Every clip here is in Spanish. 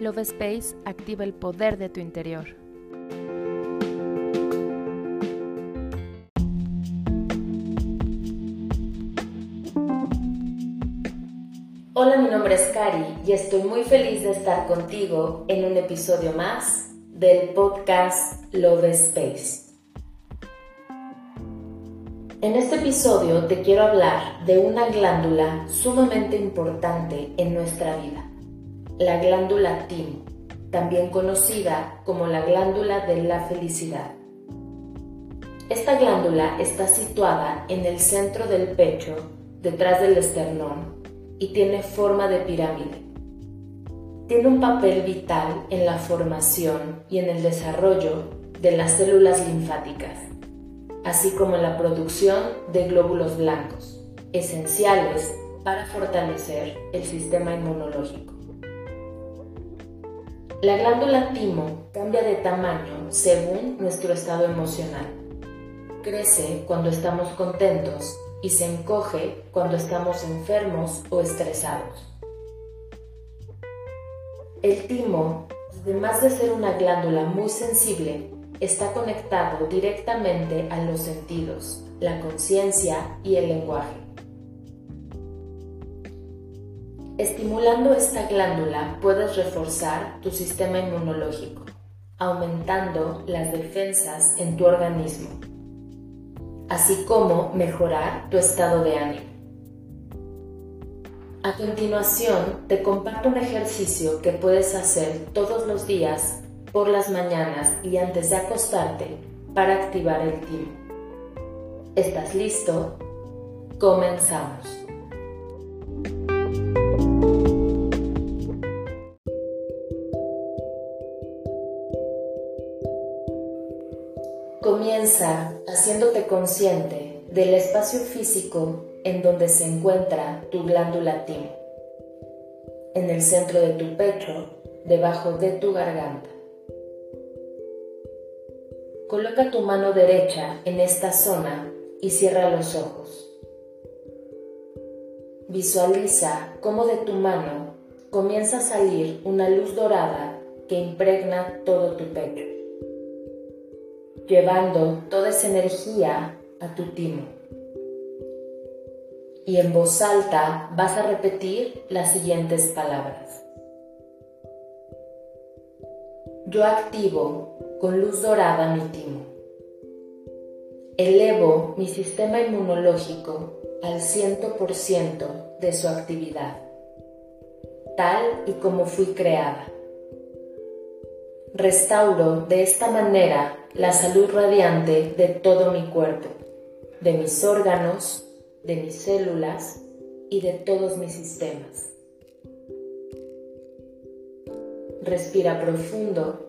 Love Space activa el poder de tu interior. Hola, mi nombre es Cari y estoy muy feliz de estar contigo en un episodio más del podcast Love Space. En este episodio te quiero hablar de una glándula sumamente importante en nuestra vida, la glándula timo, también conocida como la glándula de la felicidad. Esta glándula está situada en el centro del pecho, detrás del esternón, y tiene forma de pirámide. Tiene un papel vital en la formación y en el desarrollo de las células linfáticas así como la producción de glóbulos blancos, esenciales para fortalecer el sistema inmunológico. La glándula timo cambia de tamaño según nuestro estado emocional. Crece cuando estamos contentos y se encoge cuando estamos enfermos o estresados. El timo, además de ser una glándula muy sensible, está conectado directamente a los sentidos, la conciencia y el lenguaje. Estimulando esta glándula puedes reforzar tu sistema inmunológico, aumentando las defensas en tu organismo, así como mejorar tu estado de ánimo. A continuación, te comparto un ejercicio que puedes hacer todos los días por las mañanas y antes de acostarte para activar el timo. ¿Estás listo? Comenzamos. Comienza haciéndote consciente del espacio físico en donde se encuentra tu glándula timo. En el centro de tu pecho, debajo de tu garganta. Coloca tu mano derecha en esta zona y cierra los ojos. Visualiza cómo de tu mano comienza a salir una luz dorada que impregna todo tu pecho, llevando toda esa energía a tu timo. Y en voz alta vas a repetir las siguientes palabras. Yo activo con luz dorada mi timo. Elevo mi sistema inmunológico al 100% de su actividad, tal y como fui creada. Restauro de esta manera la salud radiante de todo mi cuerpo, de mis órganos, de mis células y de todos mis sistemas. Respira profundo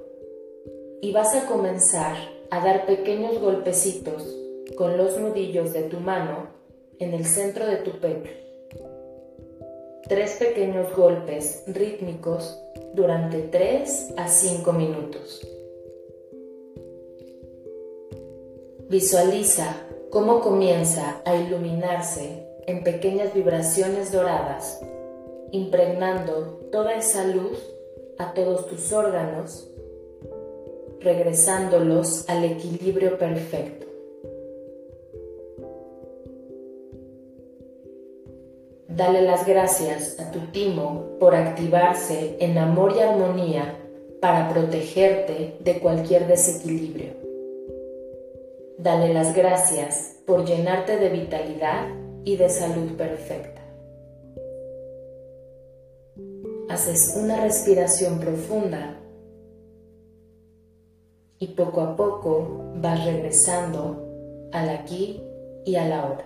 y vas a comenzar a dar pequeños golpecitos con los nudillos de tu mano en el centro de tu pecho. Tres pequeños golpes rítmicos durante 3 a 5 minutos. Visualiza cómo comienza a iluminarse en pequeñas vibraciones doradas, impregnando toda esa luz a todos tus órganos regresándolos al equilibrio perfecto. Dale las gracias a tu timo por activarse en amor y armonía para protegerte de cualquier desequilibrio. Dale las gracias por llenarte de vitalidad y de salud perfecta. Haces una respiración profunda y poco a poco vas regresando al aquí y a la hora.